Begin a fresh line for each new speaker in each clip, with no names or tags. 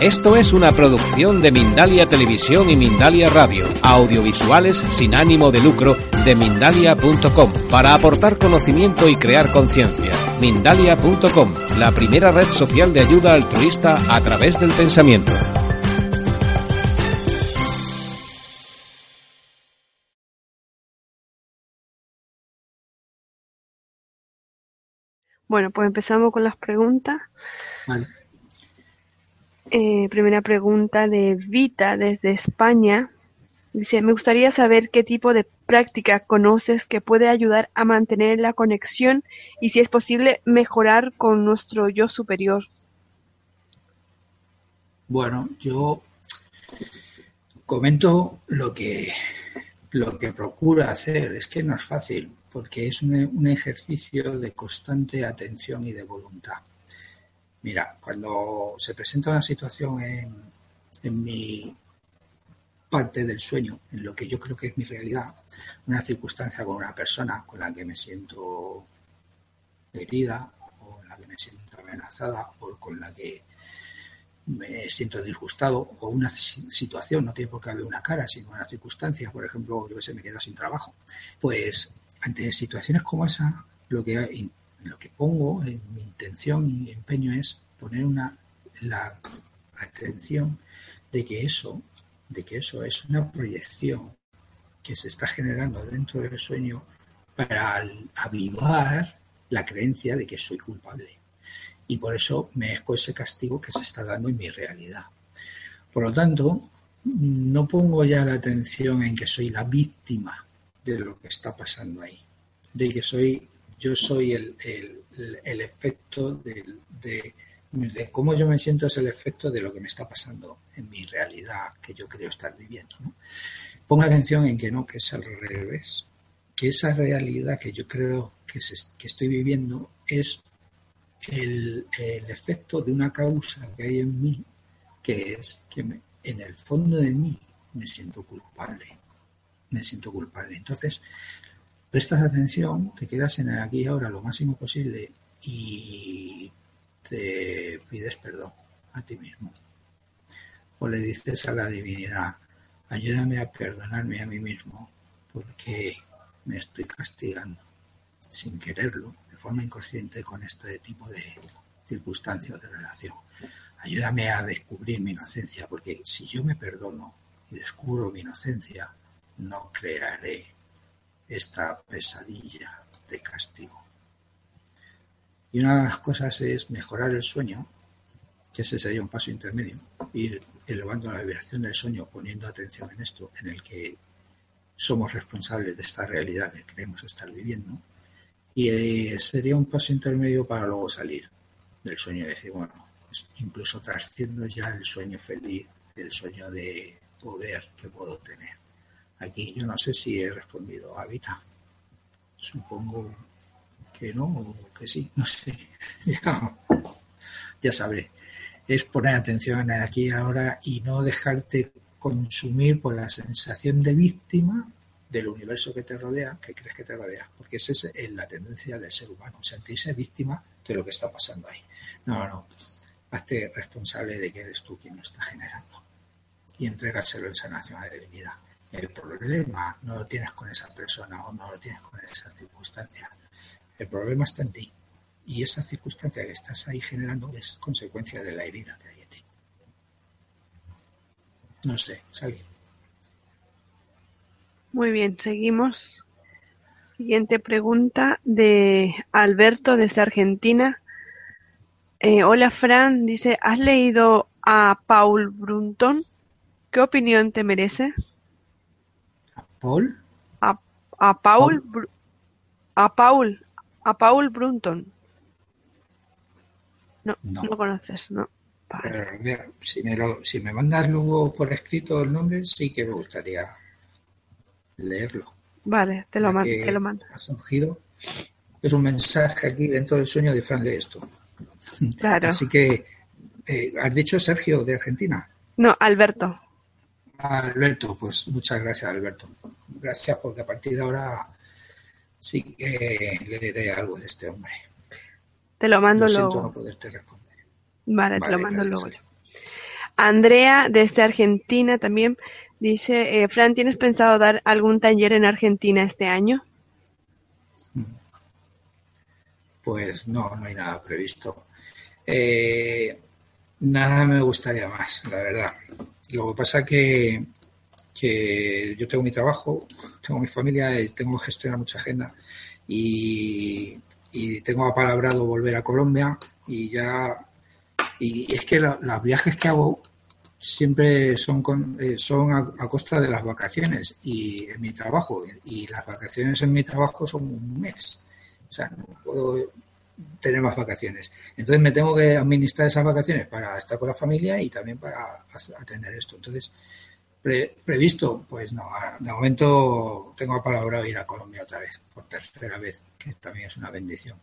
Esto es una producción de Mindalia Televisión y Mindalia Radio, audiovisuales sin ánimo de lucro de mindalia.com, para aportar conocimiento y crear conciencia. Mindalia.com, la primera red social de ayuda altruista a través del pensamiento.
Bueno, pues empezamos con las preguntas.
Vale.
Eh, primera pregunta de Vita desde España. Dice, me gustaría saber qué tipo de práctica conoces que puede ayudar a mantener la conexión y si es posible mejorar con nuestro yo superior.
Bueno, yo comento lo que lo que procuro hacer. Es que no es fácil, porque es un ejercicio de constante atención y de voluntad. Mira, cuando se presenta una situación en, en mi parte del sueño, en lo que yo creo que es mi realidad, una circunstancia con una persona con la que me siento herida o en la que me siento amenazada o con la que me siento disgustado o una situación, no tiene por qué haber una cara, sino una circunstancia, por ejemplo, yo que sé, me quedo sin trabajo. Pues ante situaciones como esa, lo que lo que pongo, en mi intención y empeño es poner una la atención de que eso, de que eso es una proyección que se está generando dentro del sueño para avivar la creencia de que soy culpable. Y por eso merezco ese castigo que se está dando en mi realidad. Por lo tanto, no pongo ya la atención en que soy la víctima de lo que está pasando ahí, de que soy yo soy el, el, el efecto de, de, de, cómo yo me siento es el efecto de lo que me está pasando en mi realidad que yo creo estar viviendo. ¿no? Pongo atención en que no, que es al revés, que esa realidad que yo creo que, se, que estoy viviendo es el, el, efecto de una causa que hay en mí, que es que me, en el fondo de mí me siento culpable. Me siento culpable. Entonces, prestas atención, te quedas en el aquí y ahora lo máximo posible y te pides perdón a ti mismo. O le dices a la divinidad, ayúdame a perdonarme a mí mismo porque me estoy castigando sin quererlo, de forma inconsciente con este tipo de circunstancias de relación. Ayúdame a descubrir mi inocencia, porque si yo me perdono y descubro mi inocencia, no crearé esta pesadilla de castigo. Y una de las cosas es mejorar el sueño, que ese sería un paso intermedio, ir elevando la vibración del sueño, poniendo atención en esto, en el que somos responsables de esta realidad que creemos estar viviendo. Y eh, sería un paso intermedio para luego salir del sueño y decir, bueno, pues incluso trasciendo ya el sueño feliz, el sueño de poder que puedo tener. Aquí yo no sé si he respondido a Vita. Supongo que no o que sí, no sé. ya, sabré. Es poner atención aquí y ahora y no dejarte consumir por la sensación de víctima del universo que te rodea, que crees que te rodea, porque esa es la tendencia del ser humano, sentirse víctima de lo que está pasando ahí. No, no, hazte responsable de que eres tú quien lo está generando y entregárselo en sanación a la divinidad. El problema no lo tienes con esa persona o no lo tienes con esa circunstancia. El problema está en ti. Y esa circunstancia que estás ahí generando es consecuencia de la herida que hay en ti. No sé, Sally.
Muy bien, seguimos. Siguiente pregunta de Alberto desde Argentina. Eh, hola Fran, dice, ¿has leído a Paul Brunton? ¿Qué opinión te merece?
¿A Paul?
A, a Paul, Paul, a Paul, a Paul Brunton. No, no, lo conoces, ¿no?
Vale. Mira, si, me lo, si me mandas luego por escrito el nombre, sí que me gustaría leerlo.
Vale, te lo, mando, te lo mando.
Ha surgido. Es un mensaje aquí dentro del sueño de Fran de esto.
Claro.
Así que, eh, ¿has dicho Sergio de Argentina?
No, Alberto.
Alberto, pues muchas gracias, Alberto. Gracias porque a partir de ahora sí que leeré algo de este hombre.
Te lo mando
lo
luego.
Siento no poderte responder.
Vale, vale te lo mando luego. Andrea, desde Argentina también, dice, eh, Fran, ¿tienes pensado dar algún taller en Argentina este año?
Pues no, no hay nada previsto. Eh, nada me gustaría más, la verdad. Lo que pasa que, que yo tengo mi trabajo, tengo mi familia, tengo que gestionar mucha agenda y, tengo apalabrado volver a Colombia y ya y es que los viajes que hago siempre son eh, son a, costa de las vacaciones y en mi trabajo y las vacaciones en mi trabajo son un mes. O sea no puedo tener más vacaciones entonces me tengo que administrar esas vacaciones para estar con la familia y también para atender esto entonces previsto pues no de momento tengo apalabrado ir a Colombia otra vez por tercera vez que también es una bendición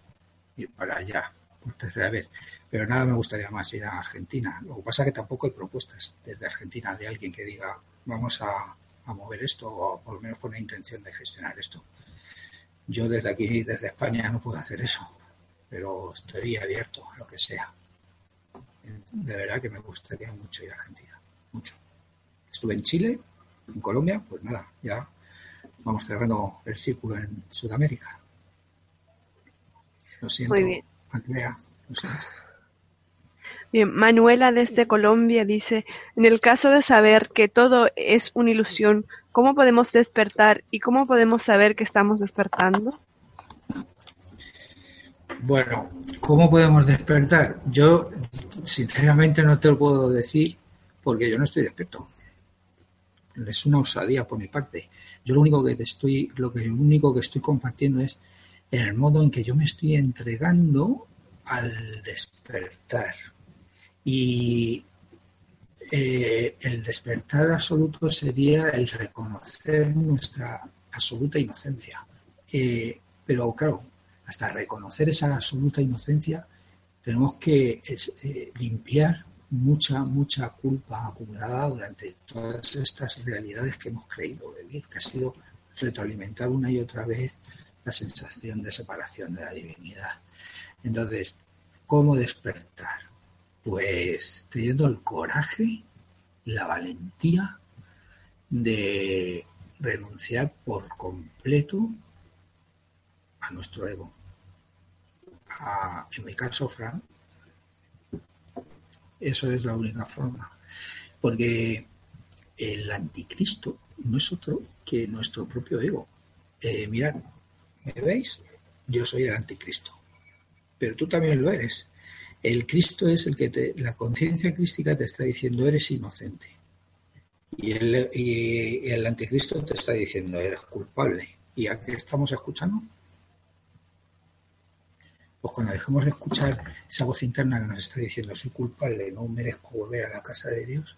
ir para allá por tercera vez. Pero nada me gustaría más ir a Argentina. Lo que pasa es que tampoco hay propuestas desde Argentina de alguien que diga vamos a, mover esto o por lo menos con la intención de gestionar esto. Yo desde aquí, desde España, no puedo hacer eso, pero estoy abierto a lo que sea. De verdad que me gustaría mucho ir a Argentina, mucho. Estuve en Chile, en Colombia, pues nada, ya vamos cerrando el círculo en Sudamérica. Lo siento. Muy bien.
Bien, Manuela desde Colombia dice, en el caso de saber que todo es una ilusión, ¿cómo podemos despertar y cómo podemos saber que estamos despertando?
Bueno, ¿cómo podemos despertar? Yo sinceramente no te lo puedo decir porque yo no estoy despierto. Es una osadía por mi parte. Yo lo único que te estoy, lo que lo único que estoy compartiendo es el modo en que yo me estoy entregando al despertar. Y eh, el despertar absoluto sería el reconocer nuestra absoluta inocencia. Eh, pero claro, hasta reconocer esa absoluta inocencia tenemos que eh, limpiar mucha, mucha culpa acumulada durante todas estas realidades que hemos creído vivir, que ha sido retroalimentar una y otra vez la sensación de separación de la divinidad. Entonces, ¿cómo despertar? Pues teniendo el coraje, la valentía de renunciar por completo a nuestro ego. en mi caso, Fran, eso es la única forma. Porque el anticristo no es otro que nuestro propio ego. Eh, mirad, ¿Me veis? Yo soy el anticristo. Pero tú también lo eres. El Cristo es el que te, la conciencia crística te está diciendo eres inocente. Y el, y el anticristo te está diciendo eres culpable. ¿Y a qué estamos escuchando? Pues cuando dejemos de escuchar esa voz interna que nos está diciendo soy culpable, no merezco volver a la casa de Dios,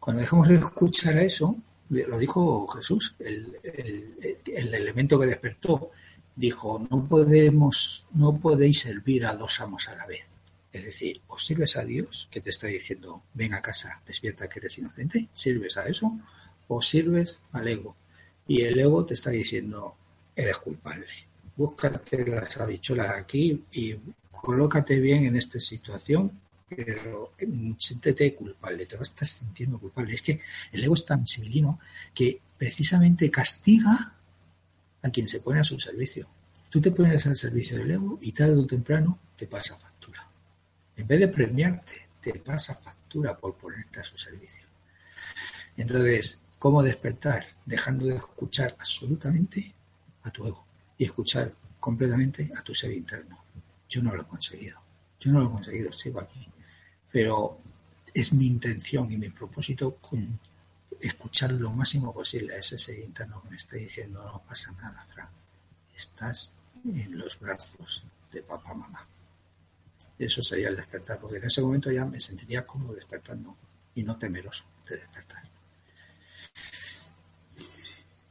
cuando dejemos de escuchar eso, lo dijo Jesús, el, el elemento que despertó dijo, no podemos, no podéis servir a dos amos a la vez. Es decir, o sirves a Dios, que te está diciendo, ven a casa, despierta que eres inocente, sirves a eso, o sirves al ego. Y el ego te está diciendo, eres culpable. Búscate las habichuelas aquí y colócate bien en esta situación, pero mm, siéntete culpable, te vas a estar sintiendo culpable. Es que el ego es tan civilino que precisamente castiga a quien se pone a su servicio. Tú te pones al servicio del ego y tarde o temprano te pasa factura. En vez de premiarte, te pasa factura por ponerte a su servicio. Entonces, ¿cómo despertar? Dejando de escuchar absolutamente a tu ego y escuchar completamente a tu ser interno. Yo no lo he conseguido. Yo no lo he conseguido, sigo aquí. Pero es mi intención y mi propósito escuchar lo máximo posible a ese ser interno que me está diciendo no pasa nada, Fran. Estás en los brazos de papá, mamá. Eso sería el despertar, porque en ese momento ya me sentiría cómodo despertando y no temeroso de despertar.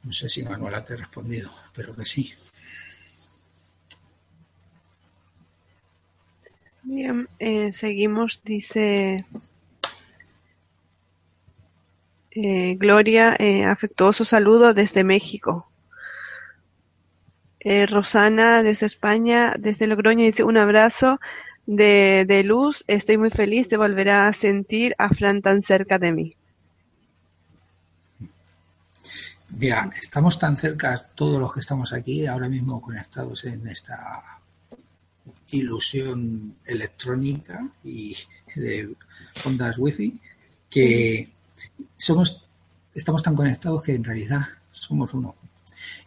No sé si Manuela te ha respondido, pero que sí.
Bien, eh, seguimos, dice eh, Gloria, eh, afectuoso saludo desde México. Eh, Rosana desde España, desde Logroño, dice un abrazo de, de luz. Estoy muy feliz de volver a sentir a Fran tan cerca de mí.
Mira, estamos tan cerca todos los que estamos aquí ahora mismo conectados en esta ilusión electrónica y de ondas wifi que somos estamos tan conectados que en realidad somos uno.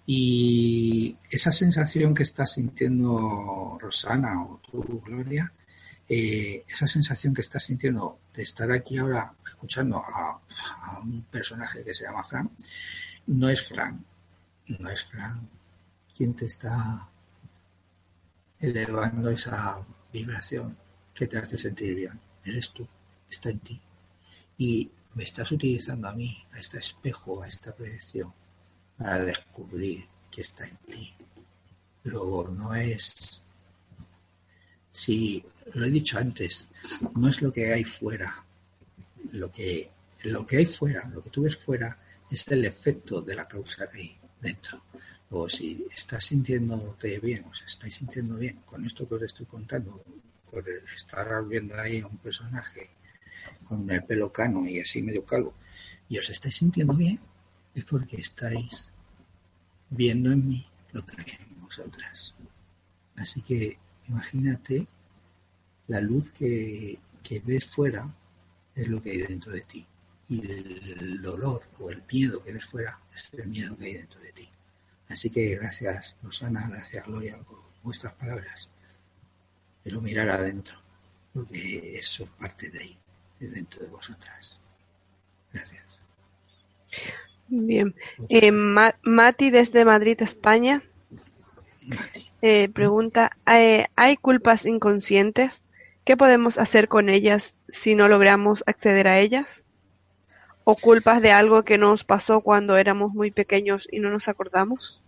Y esa sensación que estás sintiendo Rosana o tú, Gloria, eh, esa sensación que estás sintiendo de estar aquí ahora escuchando a, a un personaje que se llama Fran, no es Fran, no es Fran quien te está elevando esa vibración que te hace sentir bien. Eres tú, está en ti. Y me estás utilizando a mí, a este espejo, a esta proyección, para descubrir que está en ti. Luego, no es, si lo he dicho antes, no es lo que hay fuera, lo que, lo que hay fuera, lo que tú ves fuera, es el efecto de la causa que hay dentro. Luego, si estás sintiéndote bien, o se estáis sintiendo bien con esto que os estoy contando, por estar viendo ahí a un personaje con el pelo cano y así medio calvo, y os estáis sintiendo bien, es porque estáis viendo en mí lo que hay en vosotras. Así que imagínate la luz que, que ves fuera es lo que hay dentro de ti. Y el dolor o el miedo que ves fuera es el miedo que hay dentro de ti. Así que gracias, Rosana, gracias, Gloria, por vuestras palabras. Pero mirar adentro, porque eso es parte de ahí, de dentro de vosotras. Gracias.
Bien. Eh, Ma- Mati desde Madrid, España, eh, pregunta, eh, ¿hay culpas inconscientes? ¿Qué podemos hacer con ellas si no logramos acceder a ellas? ¿O culpas de algo que nos pasó cuando éramos muy pequeños y no nos acordamos?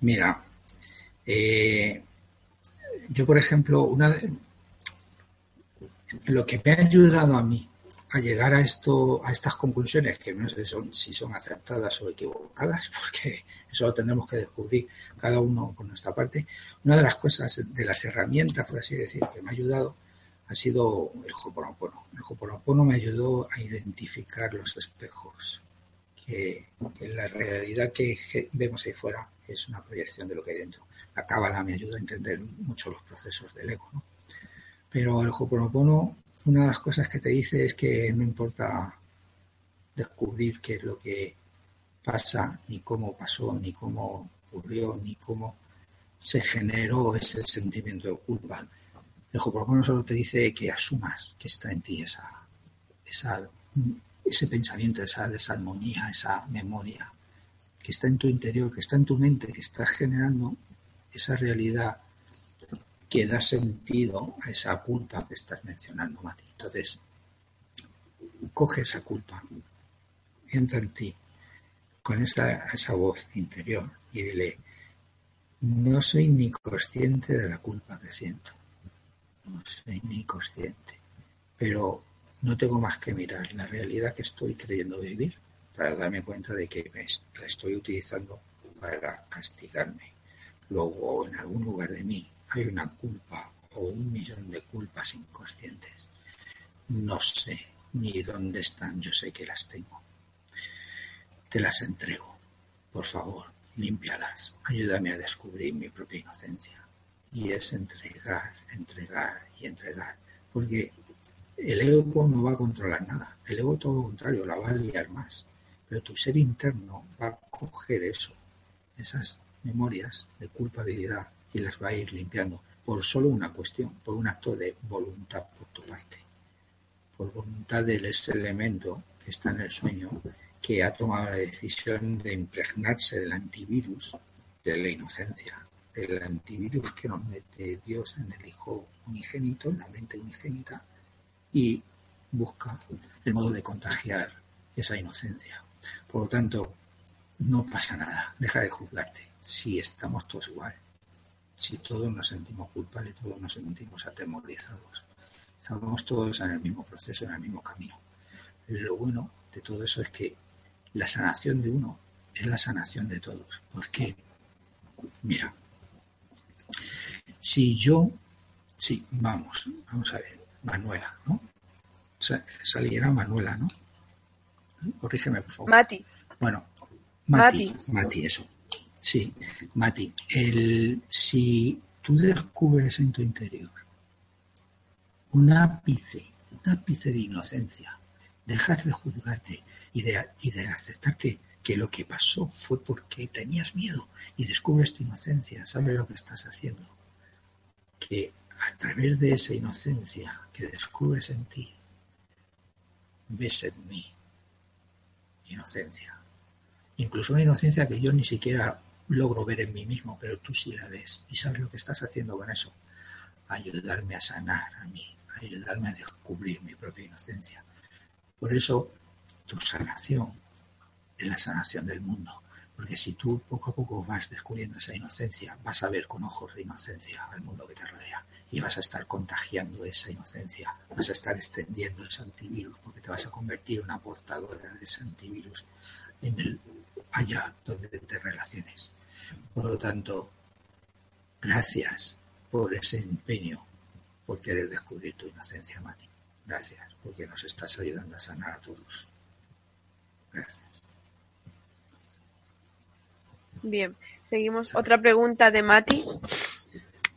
Mira, eh, yo por ejemplo, una de- lo que me ha ayudado a mí a llegar a esto, a estas conclusiones, que no sé son- si son acertadas o equivocadas, porque eso lo tendremos que descubrir cada uno por nuestra parte. Una de las cosas, de las herramientas, por así decir, que me ha ayudado ha sido el Hoponopono. El Hoponopono me ayudó a identificar los espejos, que, que la realidad que vemos ahí fuera es una proyección de lo que hay dentro. La cábala me ayuda a entender mucho los procesos del ego, ¿no? Pero el Hoponopono, una de las cosas que te dice es que no importa descubrir qué es lo que pasa, ni cómo pasó, ni cómo ocurrió, ni cómo se generó ese sentimiento de culpa. El Hoponopono solo te dice que asumas que está en ti esa, ese pensamiento, esa desarmonía, esa memoria, que está en tu interior, que está en tu mente, que estás generando esa realidad que da sentido a esa culpa que estás mencionando, Mati. Entonces, coge esa culpa, entra en ti con esa, esa voz interior y dile, no soy ni consciente de la culpa que siento, no soy ni consciente, pero no tengo más que mirar la realidad que estoy creyendo vivir para darme cuenta de que la estoy utilizando para castigarme. Luego, en algún lugar de mí hay una culpa o un millón de culpas inconscientes. No sé ni dónde están, yo sé que las tengo. Te las entrego. Por favor, límpialas. Ayúdame a descubrir mi propia inocencia. Y es entregar, entregar y entregar. Porque el ego no va a controlar nada. El ego todo lo contrario, la va a liar más. Pero tu ser interno va a coger eso, esas memorias de culpabilidad y las va a ir limpiando por solo una cuestión, por un acto de voluntad por tu parte, por voluntad de ese elemento que está en el sueño, que ha tomado la decisión de impregnarse del antivirus de la inocencia, del antivirus que nos mete Dios en el Hijo unigénito, en la mente unigénita, y busca el modo de contagiar esa inocencia. Por lo tanto, no pasa nada, deja de juzgarte. Si estamos todos igual, si todos nos sentimos culpables, todos nos sentimos atemorizados, estamos todos en el mismo proceso, en el mismo camino. Lo bueno de todo eso es que la sanación de uno es la sanación de todos. ¿Por qué? Mira, si yo Sí, vamos, vamos a ver. Manuela, ¿no? Saliera Manuela, ¿no? Corrígeme, por favor.
Mati.
Bueno, Mati, Mati, eso. Sí, Mati, el, si tú descubres en tu interior un ápice, un ápice de inocencia, dejas de juzgarte y de, y de aceptarte que lo que pasó fue porque tenías miedo y descubres tu inocencia, sabes lo que estás haciendo. Que a través de esa inocencia que descubres en ti, ves en mí inocencia. Incluso una inocencia que yo ni siquiera logro ver en mí mismo, pero tú sí la ves y sabes lo que estás haciendo con eso. Ayudarme a sanar a mí, ayudarme a descubrir mi propia inocencia. Por eso tu sanación es la sanación del mundo. Porque si tú poco a poco vas descubriendo esa inocencia, vas a ver con ojos de inocencia al mundo que te rodea y vas a estar contagiando esa inocencia, vas a estar extendiendo ese antivirus porque te vas a convertir en una portadora de ese antivirus en el allá donde te relaciones. Por lo tanto, gracias por ese empeño, por querer descubrir tu inocencia, Mati. Gracias, porque nos estás ayudando a sanar a todos. Gracias.
Bien, seguimos. Otra pregunta de Mati.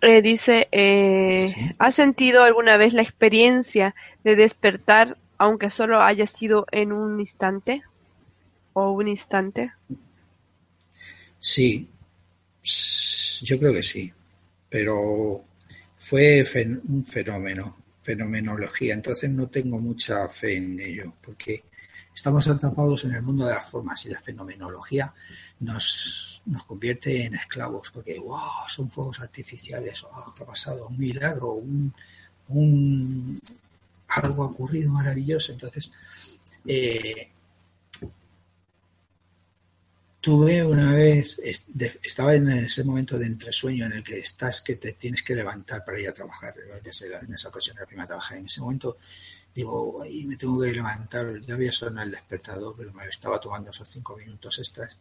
Eh, dice, eh, ¿has sentido alguna vez la experiencia de despertar, aunque solo haya sido en un instante? ¿O un instante?
Sí, yo creo que sí, pero fue un fenómeno, fenomenología, entonces no tengo mucha fe en ello, porque estamos atrapados en el mundo de las formas y la fenomenología nos, nos convierte en esclavos, porque wow, son fuegos artificiales, oh, ¿qué ha pasado? Un milagro, un, un algo ha ocurrido maravilloso. Entonces, eh, Tuve una vez, estaba en ese momento de entresueño en el que estás, que te tienes que levantar para ir a trabajar. En esa ocasión era la primera trabajar. En ese momento digo, ahí me tengo que levantar. Ya había sonado el despertador, pero me estaba tomando esos cinco minutos extras.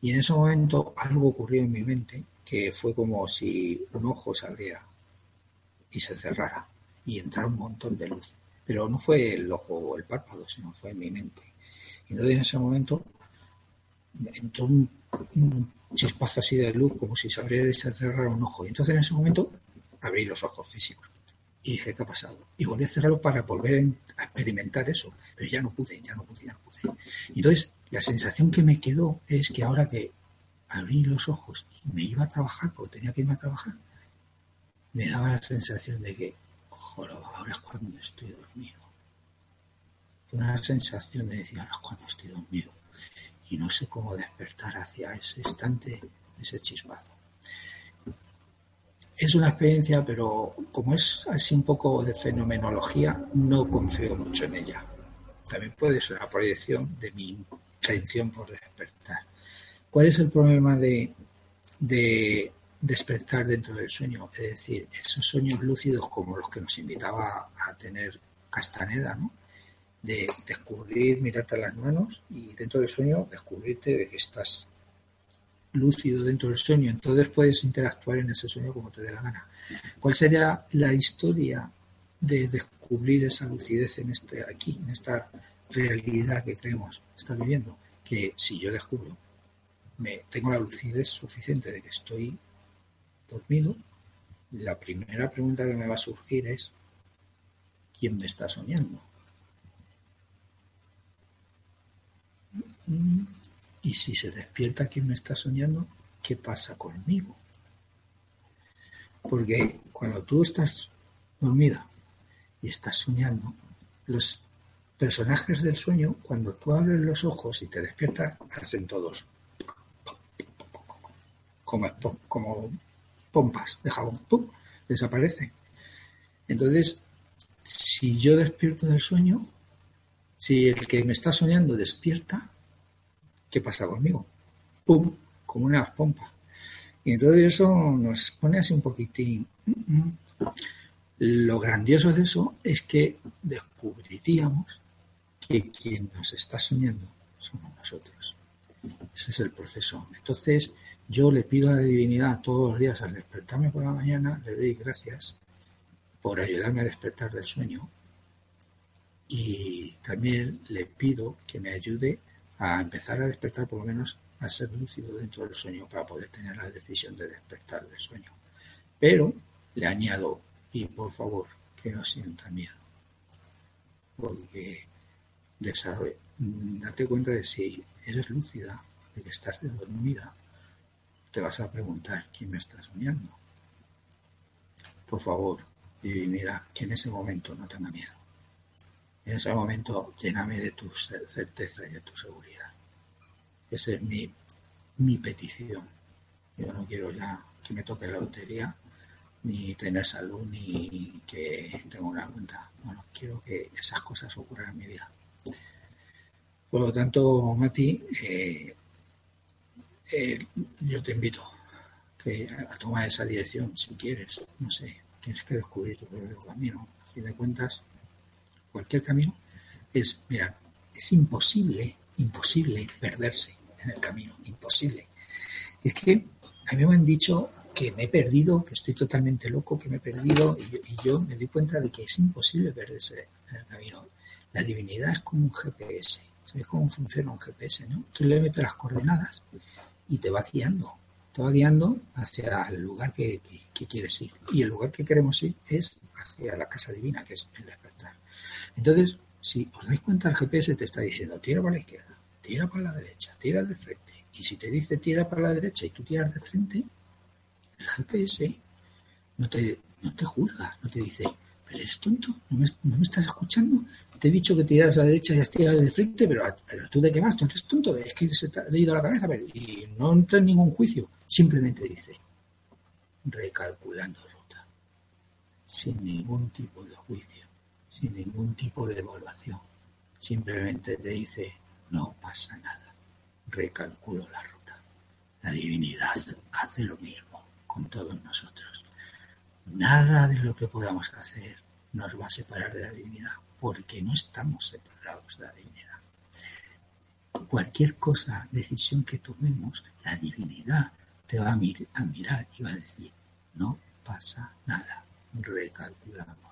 Y en ese momento algo ocurrió en mi mente que fue como si un ojo se abriera y se cerrara y entrara un montón de luz. Pero no fue el ojo o el párpado, sino fue en mi mente. Y entonces en ese momento entró un, chispazo así de luz, como si se abriera y se cerrara un ojo. Y entonces en ese momento abrí los ojos físicos. Y dije, ¿qué ha pasado? Y volví a cerrarlo para volver a experimentar eso. Pero ya no pude, ya no pude, ya no pude. Entonces la sensación que me quedó es que ahora que abrí los ojos y me iba a trabajar, porque tenía que irme a trabajar, me daba la sensación de que, joder, ahora es cuando estoy dormido. Una sensación de decir, ahora es cuando estoy dormido y no sé cómo despertar hacia ese instante, ese chispazo. Es una experiencia, pero como es así un poco de fenomenología, no confío mucho en ella. También puede ser una proyección de mi intención por despertar. ¿Cuál es el problema de, de despertar dentro del sueño? Es decir, esos sueños lúcidos como los que nos invitaba a tener Castaneda, ¿no? de descubrir, mirarte a las manos y dentro del sueño descubrirte de que estás lúcido dentro del sueño. Entonces puedes interactuar en ese sueño como te dé la gana. ¿Cuál sería la historia de descubrir esa lucidez en este aquí, en esta realidad que creemos estar viviendo? Que si yo descubro, me tengo la lucidez suficiente de que estoy dormido, la primera pregunta que me va a surgir es ¿quién me está soñando? Y si se despierta quien me está soñando, ¿qué pasa conmigo? Porque cuando tú estás dormida y estás soñando, los personajes del sueño, cuando tú abres los ojos y te despiertas, hacen todos como, como pompas de jabón, ¡pum! desaparecen. Entonces, si yo despierto del sueño, si el que me está soñando despierta, ¿qué pasa conmigo? ¡Pum! Como una pompa. Y entonces eso nos pone así un poquitín. Lo grandioso de eso es que descubriríamos que quien nos está soñando somos nosotros. Ese es el proceso. Entonces, yo le pido a la divinidad todos los días al despertarme por la mañana, le doy gracias por ayudarme a despertar del sueño y también le pido que me ayude a empezar a despertar, por lo menos a ser lúcido dentro del sueño para poder tener la decisión de despertar del sueño. Pero le añado, y por favor, que no sienta miedo, porque date cuenta de si eres lúcida, de que estás dormida, te vas a preguntar quién me está soñando. Por favor, divinidad, que en ese momento no tenga miedo. En ese momento lléname de tu certeza y de tu seguridad. Esa es mi, mi petición. Yo no quiero ya que me toque la lotería, ni tener salud, ni que tenga una cuenta. Bueno, quiero que esas cosas ocurran en mi vida. Por lo tanto, Mati, eh, eh, yo te invito a tomar esa dirección si quieres. No sé, tienes que descubrir tu propio camino. A fin de cuentas, cualquier camino, es, mira, es imposible, imposible perderse en el camino, imposible. Es que a mí me han dicho que me he perdido, que estoy totalmente loco, que me he perdido, y yo, me di cuenta de que es imposible perderse en el camino. La divinidad es como un GPS. ¿Sabes cómo funciona un GPS? ¿no? Tú le metes las coordenadas y te va guiando. Te va guiando hacia el lugar que, que quieres ir. Y el lugar que queremos ir es hacia la casa divina, que es el despertar. Entonces, si os dais cuenta, el GPS te está diciendo tira para la izquierda, tira para la derecha, tira de frente. Y si te dice tira para la derecha y tú tiras de frente, el GPS no te, no te juzga, no te dice, pero eres tonto, ¿No me, estás escuchando. Te he dicho que tiras a la derecha y has tirado de frente, pero, pero tú de qué vas, tú eres tonto, es que se te ha ido la cabeza, pero, y no entra en ningún juicio. Simplemente dice, recalculando ruta, sin ningún tipo de juicio sin ningún tipo de evaluación. Simplemente te dice, no pasa nada, recalculo la ruta. La divinidad hace lo mismo con todos nosotros. Nada de lo que podamos hacer nos va a separar de la divinidad, porque no estamos separados de la divinidad. Cualquier cosa, decisión que tomemos, la divinidad te va a, mirar y va a decir, no pasa nada, recalculamos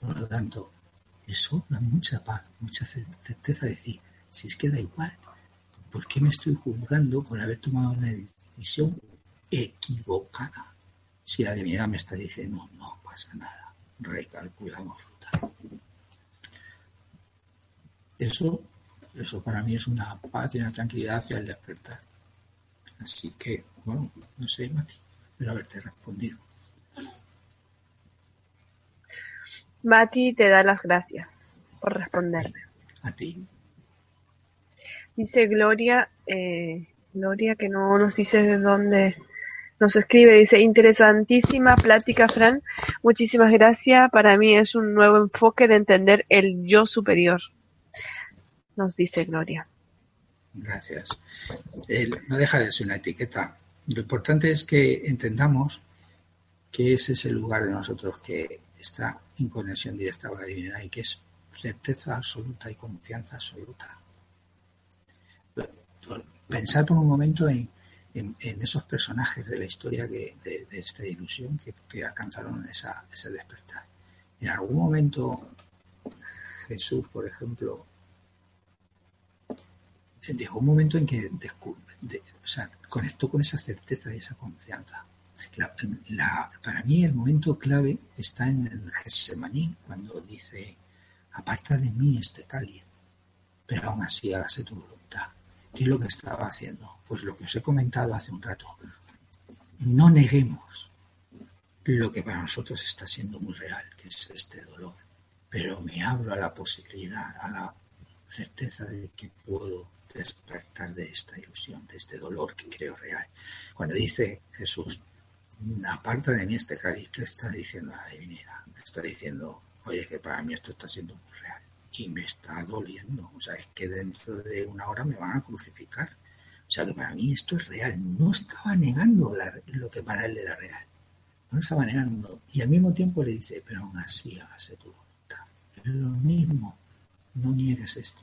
por lo tanto, eso da mucha paz, mucha certeza de decir, si es que da igual, ¿por qué me estoy juzgando por haber tomado una decisión equivocada? Si la divinidad me está diciendo, no pasa nada, recalculamos ruta. Eso, eso para mí es una paz y una tranquilidad hacia el despertar. Así que, bueno, no sé, Mati, pero haberte respondido.
Mati te da las gracias por responderme.
A ti.
Dice Gloria, eh, Gloria que no nos dice de dónde nos escribe, dice, interesantísima plática, Fran. Muchísimas gracias. Para mí es un nuevo enfoque de entender el yo superior. Nos dice Gloria.
Gracias. no deja de ser una etiqueta. Lo importante es que entendamos que ese es el lugar de nosotros que está en conexión directa con la divinidad y que es certeza absoluta y confianza absoluta. Pensar por un momento en, esos personajes de la historia que, de, esta ilusión que, alcanzaron esa, ese despertar. En algún momento Jesús, por ejemplo, llegó un momento en que conectó con esa certeza y esa confianza. Para mí el momento clave está en el Getsemaní, cuando dice, aparta de mí este cáliz, pero aún así hágase tu voluntad. ¿Qué es lo que estaba haciendo? Pues lo que os he comentado hace un rato. No neguemos lo que para nosotros está siendo muy real, que es este dolor, pero me abro a la posibilidad, a la certeza de que puedo despertar de esta ilusión, de este dolor que creo real. Cuando dice Jesús, aparta de mí este que está diciendo la divinidad? Está diciendo, oye, que para mí esto está siendo muy real y me está doliendo. O sea, es que dentro de una hora me van a crucificar. O sea, que para mí esto es real. No estaba negando lo que para él era real. No estaba negando. Y al mismo tiempo le dice, pero aún así hágase tu voluntad. Es lo mismo. No niegues esto.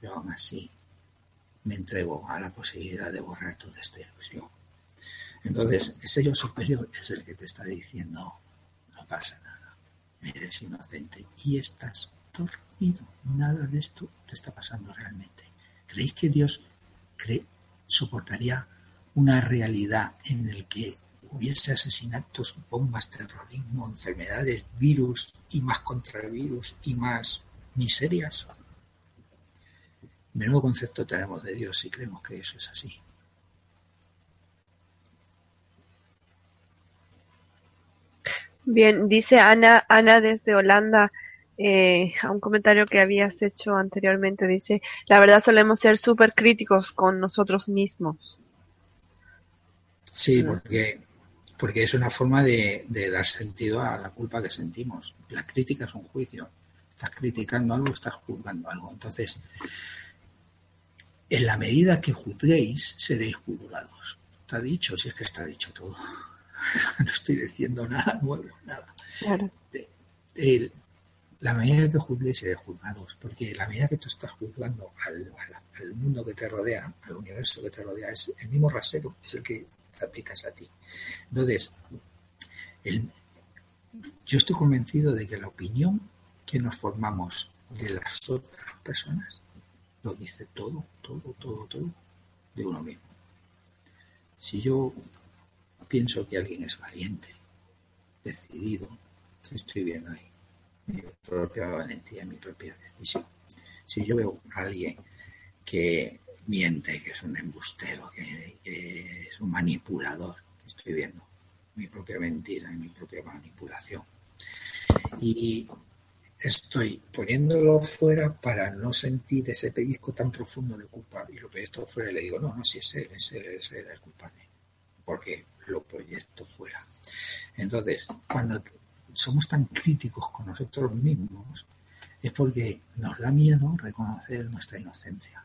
Pero aún así me entrego a la posibilidad de borrar toda esta ilusión. Entonces, ese yo superior es el que te está diciendo, no pasa nada. Eres inocente y estás dormido. Nada de esto te está pasando realmente. ¿Creéis que Dios soportaría una realidad en el que hubiese asesinatos, bombas, terrorismo, enfermedades, virus y más contra el virus y más miserias? Menudo concepto tenemos de Dios si creemos que eso es así.
Bien, dice Ana, Ana desde Holanda, eh, a un comentario que habías hecho anteriormente, dice, la verdad solemos ser súper críticos con nosotros mismos.
Sí, porque, porque es una forma de, de dar sentido a la culpa que sentimos. La crítica es un juicio. Estás criticando algo, estás juzgando algo. Entonces, en la medida que juzguéis, seréis juzgados. Está dicho, si es que está dicho todo. no estoy diciendo nada nuevo, nada. la medida que juzguéis, seréis juzgados, porque la medida que tú estás juzgando al, mundo que te rodea, al universo que te rodea, es el mismo rasero, es el que te aplicas a ti. Entonces, yo estoy convencido de que la opinión que nos formamos de las otras personas lo dice todo, todo, todo, todo de uno mismo. Si yo pienso que alguien es valiente, decidido, estoy bien ahí. Mi propia valentía, mi propia decisión. Si yo veo a alguien que miente, que es un embustero, que, que es un manipulador, estoy viendo mi propia mentira y mi propia manipulación. Y estoy poniéndolo fuera para no sentir ese pellizco tan profundo de culpa y lo proyecto fuera y le digo, no, no, si es él, es él, es él el culpable, porque lo proyecto fuera. Entonces, cuando somos tan críticos con nosotros mismos, es porque nos da miedo reconocer nuestra inocencia.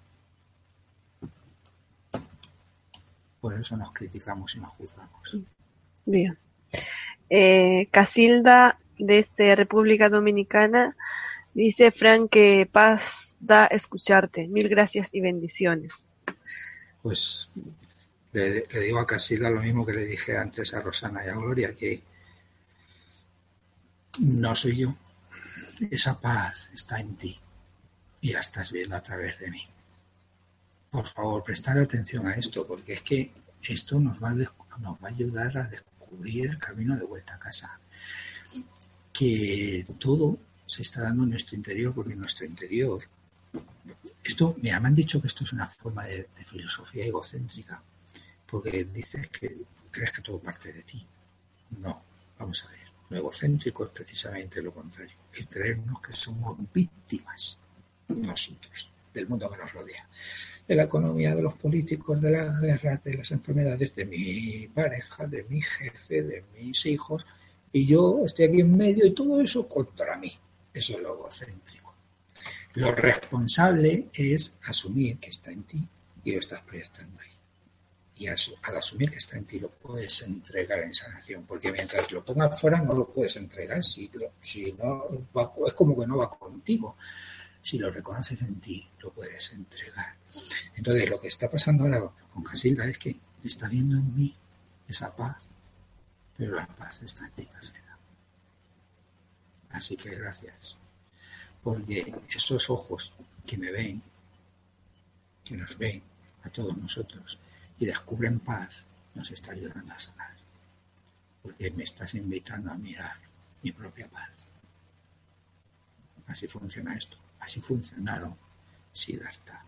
Por eso nos criticamos y nos juzgamos.
Bien. Eh, Casilda desde República Dominicana. Dice Frank que paz da escucharte. Mil gracias y bendiciones.
Pues le, digo a Casilda lo mismo que le dije antes a Rosana y a Gloria, que no soy yo. Esa paz está en ti y la estás viendo a través de mí. Por favor, prestar atención a esto, porque es que esto nos va a ayudar a descubrir el camino de vuelta a casa que todo se está dando en nuestro interior, porque en nuestro interior, esto, mira, me han dicho que esto es una forma de, filosofía egocéntrica, porque dices que crees que todo parte de ti. No, vamos a ver, lo egocéntrico es precisamente lo contrario, el creernos que somos víctimas nosotros, del mundo que nos rodea, de la economía, de los políticos, de las guerras, de las enfermedades, de mi pareja, de mi jefe, de mis hijos, y yo estoy aquí en medio y todo eso contra mí. Eso es lo egocéntrico. Lo responsable es asumir que está en ti y lo estás proyectando ahí. Y al asumir que está en ti lo puedes entregar en sanación, porque mientras lo pongas fuera no lo puedes entregar. Si, no, es como que no va contigo. Si lo reconoces en ti, lo puedes entregar. Entonces, lo que está pasando ahora con Casilda es que está viendo en mí esa paz, pero la paz está en ti, Así que gracias, porque esos ojos que me ven, que nos ven a todos nosotros y descubren paz, nos está ayudando a sanar, porque me estás invitando a mirar mi propia paz. Así funciona esto, así funcionaron Siddhartha,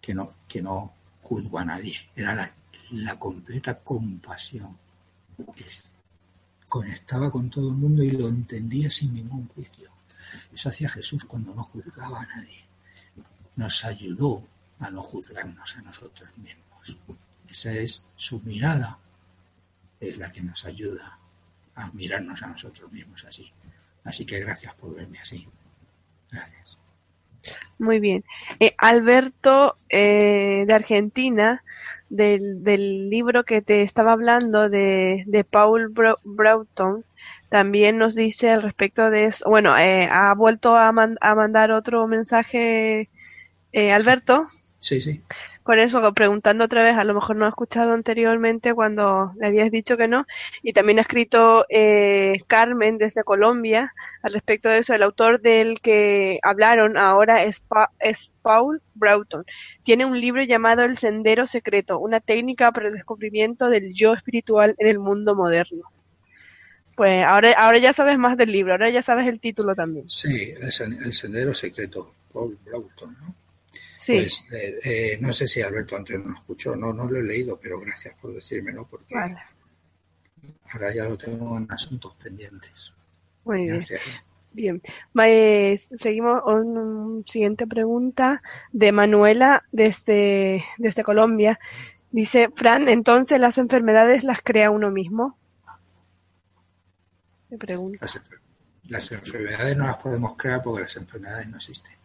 que no, que no juzgo a nadie, era la, la completa compasión conectaba con todo el mundo y lo entendía sin ningún juicio. Eso hacía Jesús cuando no juzgaba a nadie. Nos ayudó a no juzgarnos a nosotros mismos. Esa es su mirada, es la que nos ayuda a mirarnos a nosotros mismos así. Así que gracias por verme así. Gracias.
Muy bien. Eh, Alberto eh, de Argentina del, del libro que te estaba hablando de, de Paul Broughton, también nos dice al respecto de eso. Bueno, eh, ha vuelto a, a mandar otro mensaje, eh, Alberto.
Sí, sí.
Con eso, preguntando otra vez, a lo mejor no he escuchado anteriormente cuando le habías dicho que no. Y también ha escrito eh, Carmen desde Colombia al respecto de eso. El autor del que hablaron ahora es, es Paul Broughton. Tiene un libro llamado El Sendero Secreto, una técnica para el descubrimiento del yo espiritual en el mundo moderno. Pues ahora, ahora ya sabes más del libro, ahora ya sabes el título también.
Sí, El Sendero Secreto, Paul Broughton. Pues, eh, eh, no sé si Alberto antes no escuchó, no, no lo he leído, pero gracias por decírmelo, porque ahora ya lo tengo en asuntos pendientes.
Muy bien. Bien, seguimos con siguiente pregunta de Manuela desde, desde Colombia. Dice, Fran, entonces las enfermedades las crea uno mismo. Me pregunta.
las enfermedades no las podemos crear porque las enfermedades no existen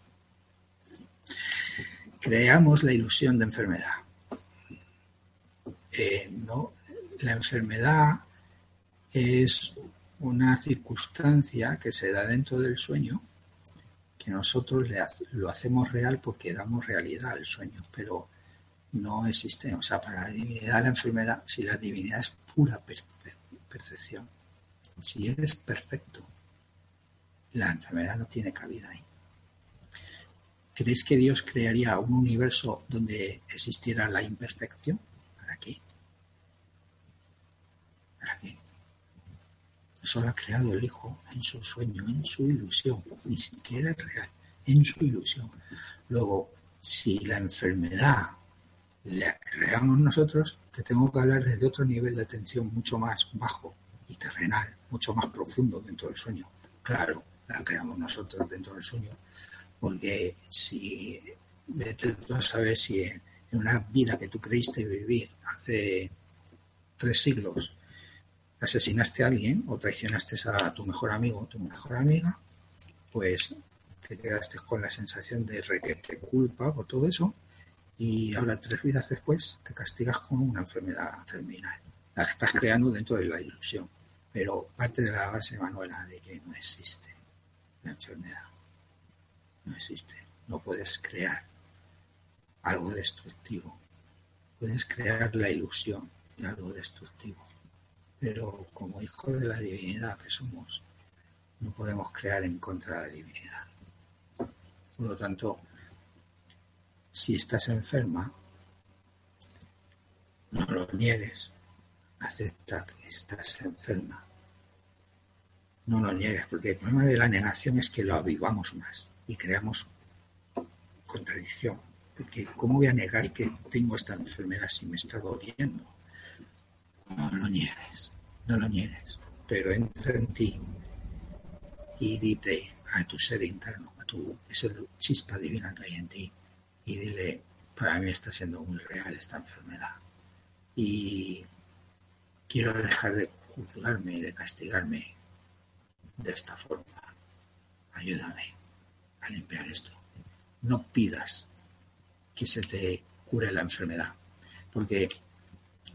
creamos la ilusión de enfermedad. Eh, no, la enfermedad es una circunstancia que se da dentro del sueño que nosotros lo hacemos real porque damos realidad al sueño, pero no existe. O sea, para la divinidad la enfermedad, si la divinidad es pura percepción, si eres perfecto, la enfermedad no tiene cabida ahí. ¿Crees que Dios crearía un universo donde existiera la imperfección? ¿Para qué? ¿Para qué? Eso lo ha creado el Hijo en su sueño, en su ilusión, ni siquiera es real, en su ilusión. Luego, si la enfermedad la creamos nosotros, te tengo que hablar desde otro nivel de atención mucho más bajo y terrenal, mucho más profundo dentro del sueño. Claro, la creamos nosotros dentro del sueño, porque si tú a saber si en una vida que tú creíste vivir hace tres siglos asesinaste a alguien o traicionaste a tu mejor amigo o tu mejor amiga, pues te quedaste con la sensación de te culpa por todo eso y ahora tres vidas después te castigas con una enfermedad terminal. La estás creando dentro de la ilusión, pero parte de la base, Manuela, de que no existe la enfermedad no existe. No puedes crear algo destructivo. Puedes crear la ilusión de algo destructivo. Pero como hijo de la divinidad que somos, no podemos crear en contra de la divinidad. Por lo tanto, si estás enferma, no lo niegues. Acepta que estás enferma. No lo niegues, porque el problema de la negación es que lo avivamos más y creamos contradicción. Porque ¿cómo voy a negar que tengo esta enfermedad si me está doliendo? No lo niegues, no lo niegues. Pero entra en ti y dite a tu ser interno, a tu chispa divina que hay en ti, y dile, para mí está siendo muy real esta enfermedad. Y quiero dejar de juzgarme y de castigarme de esta forma. Ayúdame limpiar esto. No pidas que se te cure la enfermedad, porque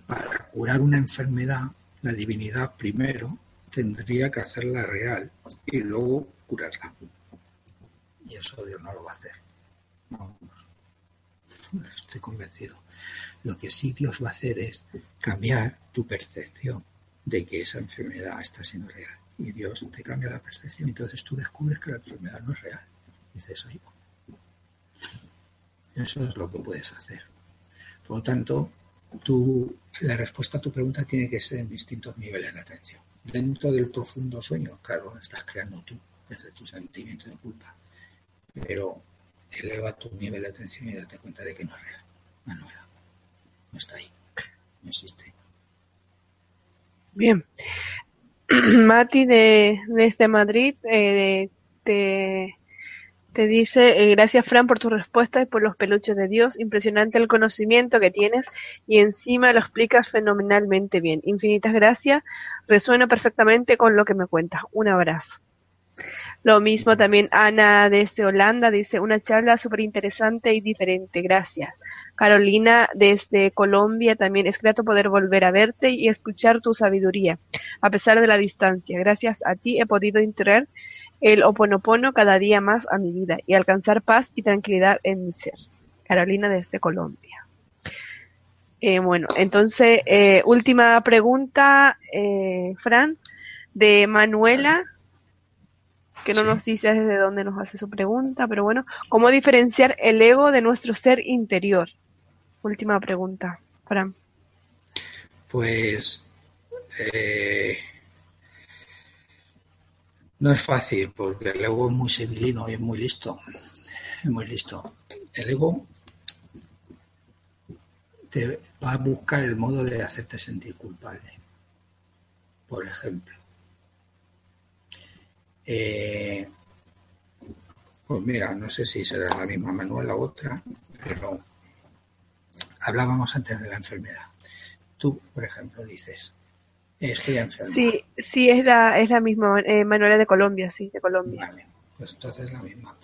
para curar una enfermedad, la divinidad primero tendría que hacerla real y luego curarla. Y eso Dios no lo va a hacer. Vamos, estoy convencido. Lo que sí Dios va a hacer es cambiar tu percepción de que esa enfermedad está siendo real. Y Dios te cambia la percepción, entonces tú descubres que la enfermedad no es real. Dices, oye, eso es lo que puedes hacer. Por lo tanto, la respuesta a tu pregunta tiene que ser en distintos niveles de atención. Dentro del profundo sueño, claro, estás creando tú, desde tu sentimiento de culpa. Pero eleva tu nivel de atención y date cuenta de que no es real. Manuela, no está ahí, no existe.
Bien. Mati de, desde Madrid eh, te te dice, eh, gracias Fran por tu respuesta y por los peluches de Dios. Impresionante el conocimiento que tienes y encima lo explicas fenomenalmente bien. Infinitas gracias. Resuena perfectamente con lo que me cuentas. Un abrazo. Lo mismo también Ana desde Holanda dice, una charla súper interesante y diferente. Gracias. Carolina desde Colombia también es grato poder volver a verte y escuchar tu sabiduría, a pesar de la distancia. Gracias a ti he podido integrar el oponopono cada día más a mi vida y alcanzar paz y tranquilidad en mi ser. Carolina desde Colombia. Eh, bueno, entonces, eh, última pregunta, eh, Fran, de Manuela, que no nos dice desde dónde nos hace su pregunta, pero bueno, ¿cómo diferenciar el ego de nuestro ser interior? Última pregunta, Fran.
Pues no es fácil, porque el ego es muy civilino y es muy listo. Es muy listo. El ego te va a buscar el modo de hacerte sentir culpable. Por ejemplo. Eh, pues mira, no sé si será la misma Manuela o otra, pero hablábamos antes de la enfermedad. Tú, por ejemplo, dices, estoy enferma.
Sí, sí, es la, es la misma, eh, Manuela de Colombia, sí, de Colombia.
Vale, pues entonces es la misma.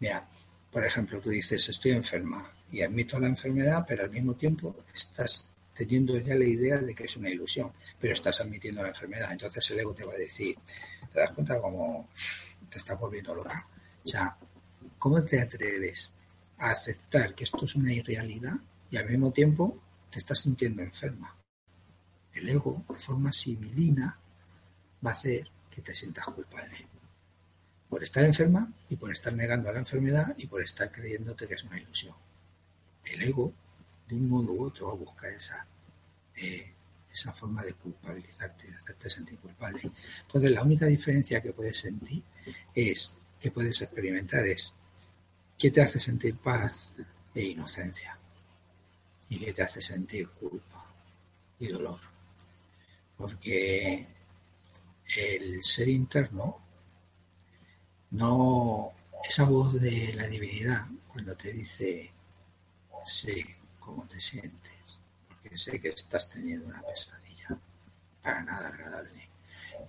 Mira, por ejemplo, tú dices, estoy enferma y admito la enfermedad, pero al mismo tiempo estás teniendo ya la idea de que es una ilusión, pero estás admitiendo la enfermedad. Entonces el ego te va a decir, te das cuenta como te estás volviendo loca. O sea, ¿cómo te atreves a aceptar que esto es una irrealidad y al mismo tiempo te estás sintiendo enferma? El ego, de forma civilina, va a hacer que te sientas culpable por estar enferma y por estar negando a la enfermedad y por estar creyéndote que es una ilusión el ego, de un modo u otro, va a buscar esa, eh, esa forma de culpabilizarte, de hacerte sentir culpable. Entonces, la única diferencia que puedes sentir es, que puedes experimentar es, ¿qué te hace sentir paz e inocencia? ¿Y qué te hace sentir culpa y dolor? Porque el ser interno no esa voz de la divinidad cuando te dice sé cómo te sientes, porque sé que estás teniendo una pesadilla para nada agradable.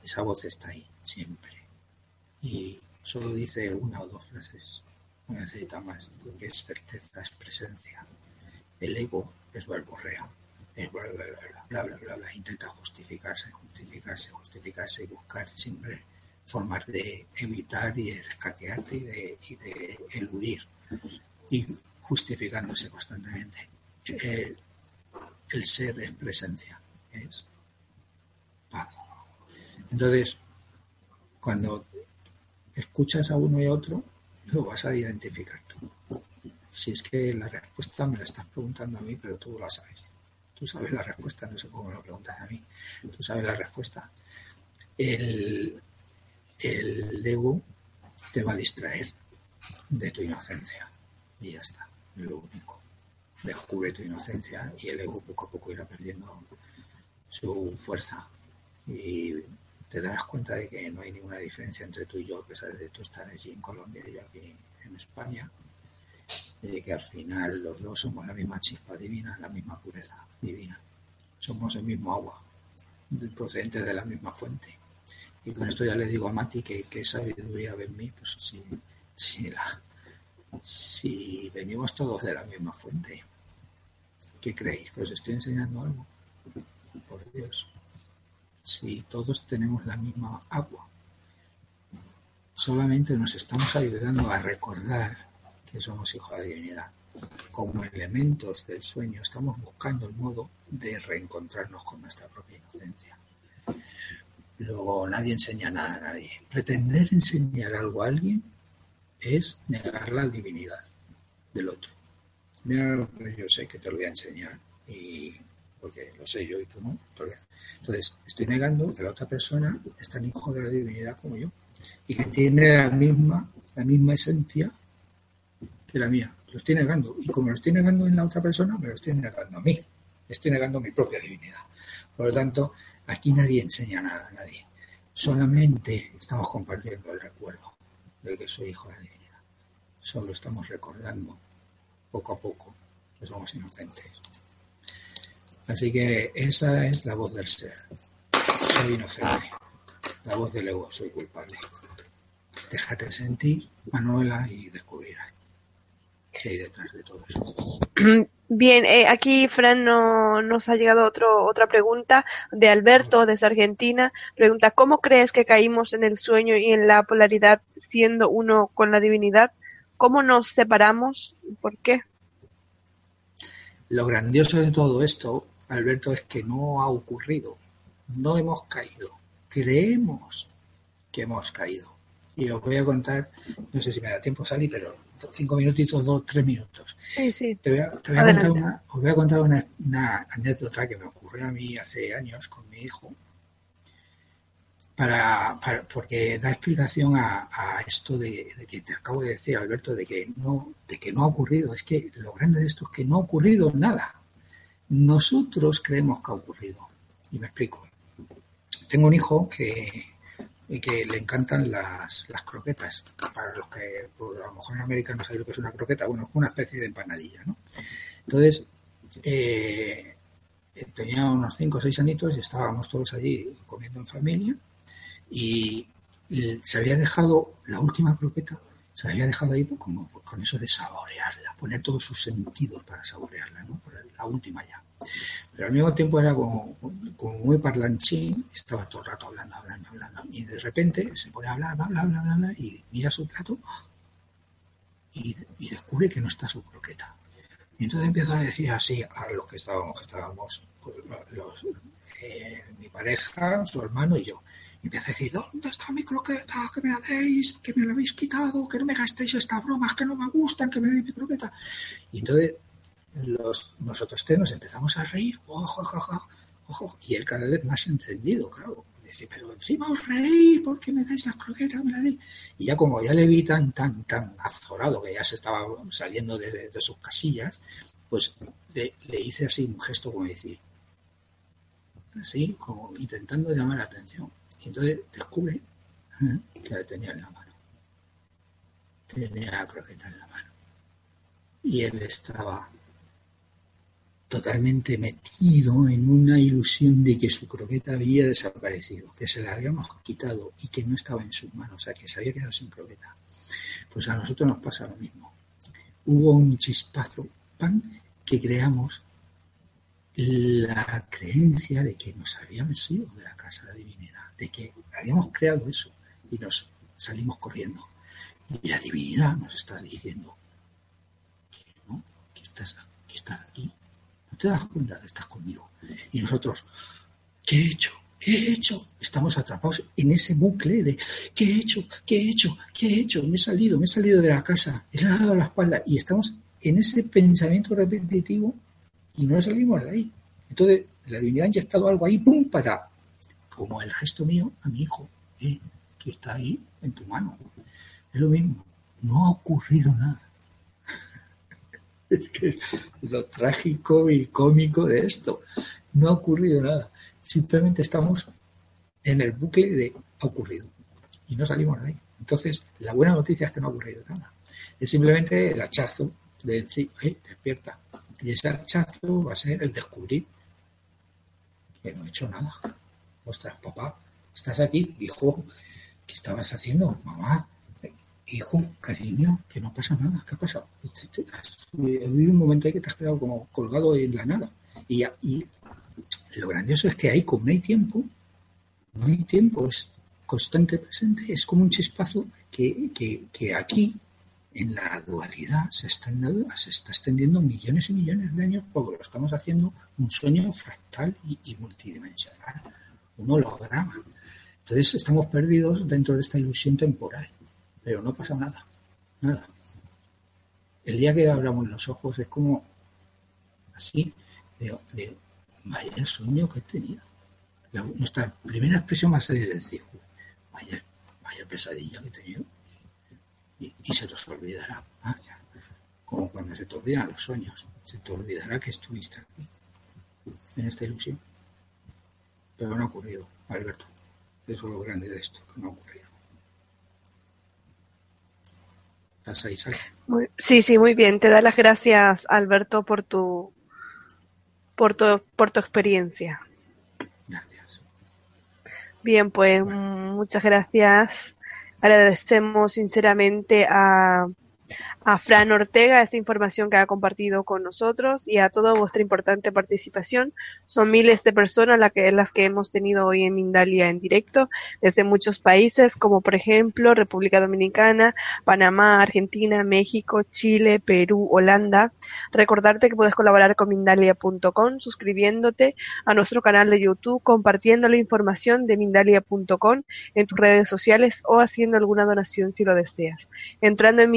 Esa voz está ahí, siempre. Y solo dice una o dos frases, no necesita más, porque es certeza, es presencia. El ego es verborrea, es bla bla bla bla bla bla bla, intenta justificarse, justificarse, justificarse y buscar siempre formas de evitar y de escaquearte y de, y de eludir. Y justificándose constantemente. El, ser es presencia, es paz. Entonces, cuando escuchas a uno y a otro, lo vas a identificar tú. Si es que la respuesta me la estás preguntando a mí, pero tú la sabes. Tú sabes la respuesta, no sé cómo me lo preguntas a mí. Tú sabes la respuesta. El, el ego te va a distraer de tu inocencia. Y ya está lo único. Descubre tu inocencia y el ego poco a poco irá perdiendo su fuerza. Y te darás cuenta de que no hay ninguna diferencia entre tú y yo, a pesar de tú estar allí en Colombia y yo aquí en España, de que al final los dos somos la misma chispa divina, la misma pureza divina. Somos el mismo agua, procedente de la misma fuente. Y con esto ya le digo a Mati que, que sabiduría ve en mí, pues si, si la, si venimos todos de la misma fuente, ¿qué creéis? ¿Que os estoy enseñando algo? Por Dios. Si todos tenemos la misma agua, solamente nos estamos ayudando a recordar que somos hijos de la divinidad. Como elementos del sueño, estamos buscando el modo de reencontrarnos con nuestra propia inocencia. Luego, nadie enseña nada a nadie. Pretender enseñar algo a alguien es negar la divinidad del otro. Mira lo que yo sé que te lo voy a enseñar y porque lo sé yo y tú no. Entonces, estoy negando que la otra persona es tan hijo de la divinidad como yo y que tiene la misma, la misma esencia que la mía. Lo estoy negando. Y como lo estoy negando en la otra persona, me lo estoy negando a mí. Estoy negando mi propia divinidad. Por lo tanto, aquí nadie enseña nada, nadie. Solamente estamos compartiendo el recuerdo de que soy hijo de la divinidad. Solo estamos recordando poco a poco que somos inocentes. Así que esa es la voz del ser. Soy inocente. La voz del ego, soy culpable. Déjate sentir, Manuela, y descubrirás qué hay detrás de todo eso.
Bien, eh, aquí Fran no, nos ha llegado otro, otra pregunta de Alberto desde Argentina. Pregunta, ¿cómo crees que caímos en el sueño y en la polaridad siendo uno con la divinidad? ¿Cómo nos separamos? ¿Por qué?
Lo grandioso de todo esto, Alberto, es que no ha ocurrido. No hemos caído. Creemos que hemos caído. Y os voy a contar, no sé si me da tiempo salir, pero cinco minutitos, dos, tres minutos.
Sí, sí.
Te voy a, contar una, os voy a contar una, anécdota que me ocurrió a mí hace años con mi hijo, para, porque da explicación a, esto de, que te acabo de decir, Alberto, de que no, de que no ha ocurrido. Es que lo grande de esto es que no ha ocurrido nada. Nosotros creemos que ha ocurrido. Y me explico. Tengo un hijo que y que le encantan las, las croquetas. Para los que pues, a lo mejor en América no saben lo que es una croqueta, bueno, es una especie de empanadilla, ¿no? Entonces, eh, tenía unos 5 o 6 añitos y estábamos todos allí comiendo en familia y se había dejado la última croqueta, se había dejado ahí como con eso de saborearla, poner todos sus sentidos para saborearla, ¿no? la última ya. Pero al mismo tiempo era como, muy parlanchín, estaba todo el rato hablando, hablando, hablando. Y de repente se pone a hablar, bla, bla, bla, bla, y mira su plato y, descubre que no está su croqueta. Y entonces empieza a decir así a los que estábamos, que estábamos pues, los, eh, mi pareja, su hermano y yo. Y empieza a decir, ¿dónde está mi croqueta? Que me la deis, que me la habéis quitado, que no me gastéis estas bromas, que no me gustan, que me deis mi croqueta. Y entonces los, nosotros tres nos empezamos a reír, ojo, y él cada vez más encendido, claro. Dice, pero encima os reí, ¿por qué me dais las croquetas? Y ya como ya le vi tan, tan, tan azorado, que ya se estaba saliendo de, sus casillas, pues le, hice así un gesto como decir, así, como intentando llamar la atención. Y entonces descubre ¿eh? que la tenía en la mano. Tenía la croqueta en la mano. Y él estaba totalmente metido en una ilusión de que su croqueta había desaparecido, que se la habíamos quitado y que no estaba en sus manos, o sea, que se había quedado sin croqueta. Pues a nosotros nos pasa lo mismo. Hubo un chispazo, pan, que creamos la creencia de que nos habíamos ido de la casa de la divinidad, de que habíamos creado eso y nos salimos corriendo. Y la divinidad nos está diciendo que no, que estás, estás aquí, te das cuenta que estás conmigo. Y nosotros, ¿qué he hecho? ¿Qué he hecho? Estamos atrapados en ese bucle de ¿qué he hecho? ¿Qué he hecho? ¿Qué he hecho? Me he salido, me he salido de la casa, he dado la espalda y estamos en ese pensamiento repetitivo y no salimos de ahí. Entonces, la divinidad ha inyectado algo ahí, ¡pum! para, como el gesto mío a mi hijo, ¿eh? que está ahí en tu mano. Es lo mismo, no ha ocurrido nada. Es que lo trágico y cómico de esto. No ha ocurrido nada. Simplemente estamos en el bucle de ha ocurrido. Y no salimos de ahí. Entonces, la buena noticia es que no ha ocurrido nada. Es simplemente el hachazo de decir, ¡ay, despierta! Y ese hachazo va a ser el descubrir que no he hecho nada. Ostras, papá, estás aquí, hijo, ¿qué estabas haciendo? Mamá, hijo, cariño, que no pasa nada, ¿qué ha pasado? Ha habido un momento ahí que te has quedado como colgado en la nada. Y, lo grandioso es que ahí, como no hay tiempo, no hay tiempo, es constante presente, es como un chispazo que, que, aquí, en la dualidad, se está, se está extendiendo millones y millones de años porque lo estamos haciendo un sueño fractal y, y multidimensional, un holograma. Entonces estamos perdidos dentro de esta ilusión temporal pero no pasa nada, nada. El día que abramos los ojos es como así, de, vaya sueño que he tenido. nuestra primera expresión va a ser decir, vaya, vaya pesadilla que he tenido. Y, se nos olvidará. Ah, como cuando se te olvidan los sueños, se te olvidará que estuviste aquí, en esta ilusión. Pero no ha ocurrido, Alberto. Eso es lo grande de esto, que no ha ocurrido.
Sí, sí, muy bien. Te da las gracias, Alberto, por tu, por tu, por tu experiencia.
Gracias.
Bien, pues muchas gracias. Agradecemos sinceramente a, a Fran Ortega esta información que ha compartido con nosotros y a toda vuestra importante participación. Son miles de personas las que, las que hemos tenido hoy en Mindalia en directo desde muchos países como por ejemplo República Dominicana, Panamá, Argentina, México, Chile, Perú, Holanda. Recordarte que puedes colaborar con Mindalia.com suscribiéndote a nuestro canal de YouTube, compartiendo la información de Mindalia.com en tus redes sociales o haciendo alguna donación si lo deseas. Entrando en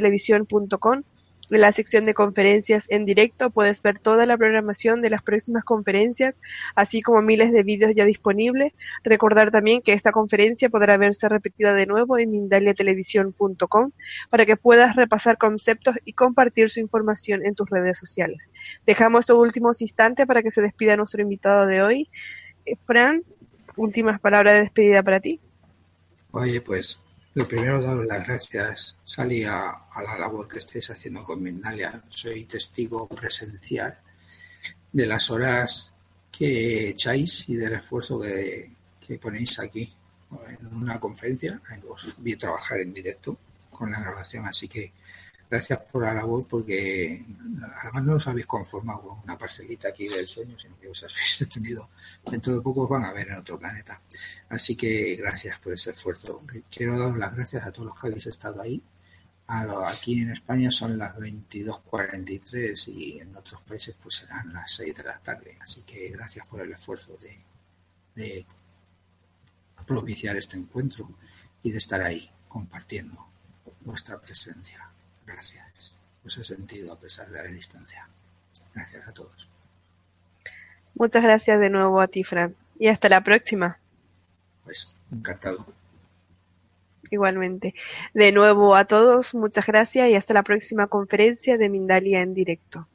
mindaliatelevisión.com en la sección de conferencias en directo puedes ver toda la programación de las próximas conferencias, así como miles de vídeos ya disponibles. Recordar también que esta conferencia podrá verse repetida de nuevo en mindaliatelevisión.com para que puedas repasar conceptos y compartir su información en tus redes sociales. Dejamos estos últimos instantes para que se despida nuestro invitado de hoy. Eh, Fran, últimas palabras de despedida para ti.
Oye, pues lo primero, daros las gracias, Sally, a, la labor que estáis haciendo con Mindalia. Soy testigo presencial de las horas que echáis y del esfuerzo que, que ponéis aquí en una conferencia. Os vi trabajar en directo con la grabación, así que gracias por la labor porque además no os habéis conformado con una parcelita aquí del sueño, sino que os habéis tenido dentro de poco os van a ver en otro planeta. Así que gracias por ese esfuerzo. Quiero dar las gracias a todos los que habéis estado ahí. aquí en España son las 22.43 y en otros países pues serán las 6 de la tarde. Así que gracias por el esfuerzo de, de propiciar este encuentro y de estar ahí compartiendo vuestra presencia. Gracias. Os he sentido a pesar de la distancia. Gracias a todos.
Muchas gracias de nuevo a ti, Fran. Y hasta la próxima.
Pues encantado.
Igualmente. De nuevo a todos, muchas gracias y hasta la próxima conferencia de Mindalia en directo.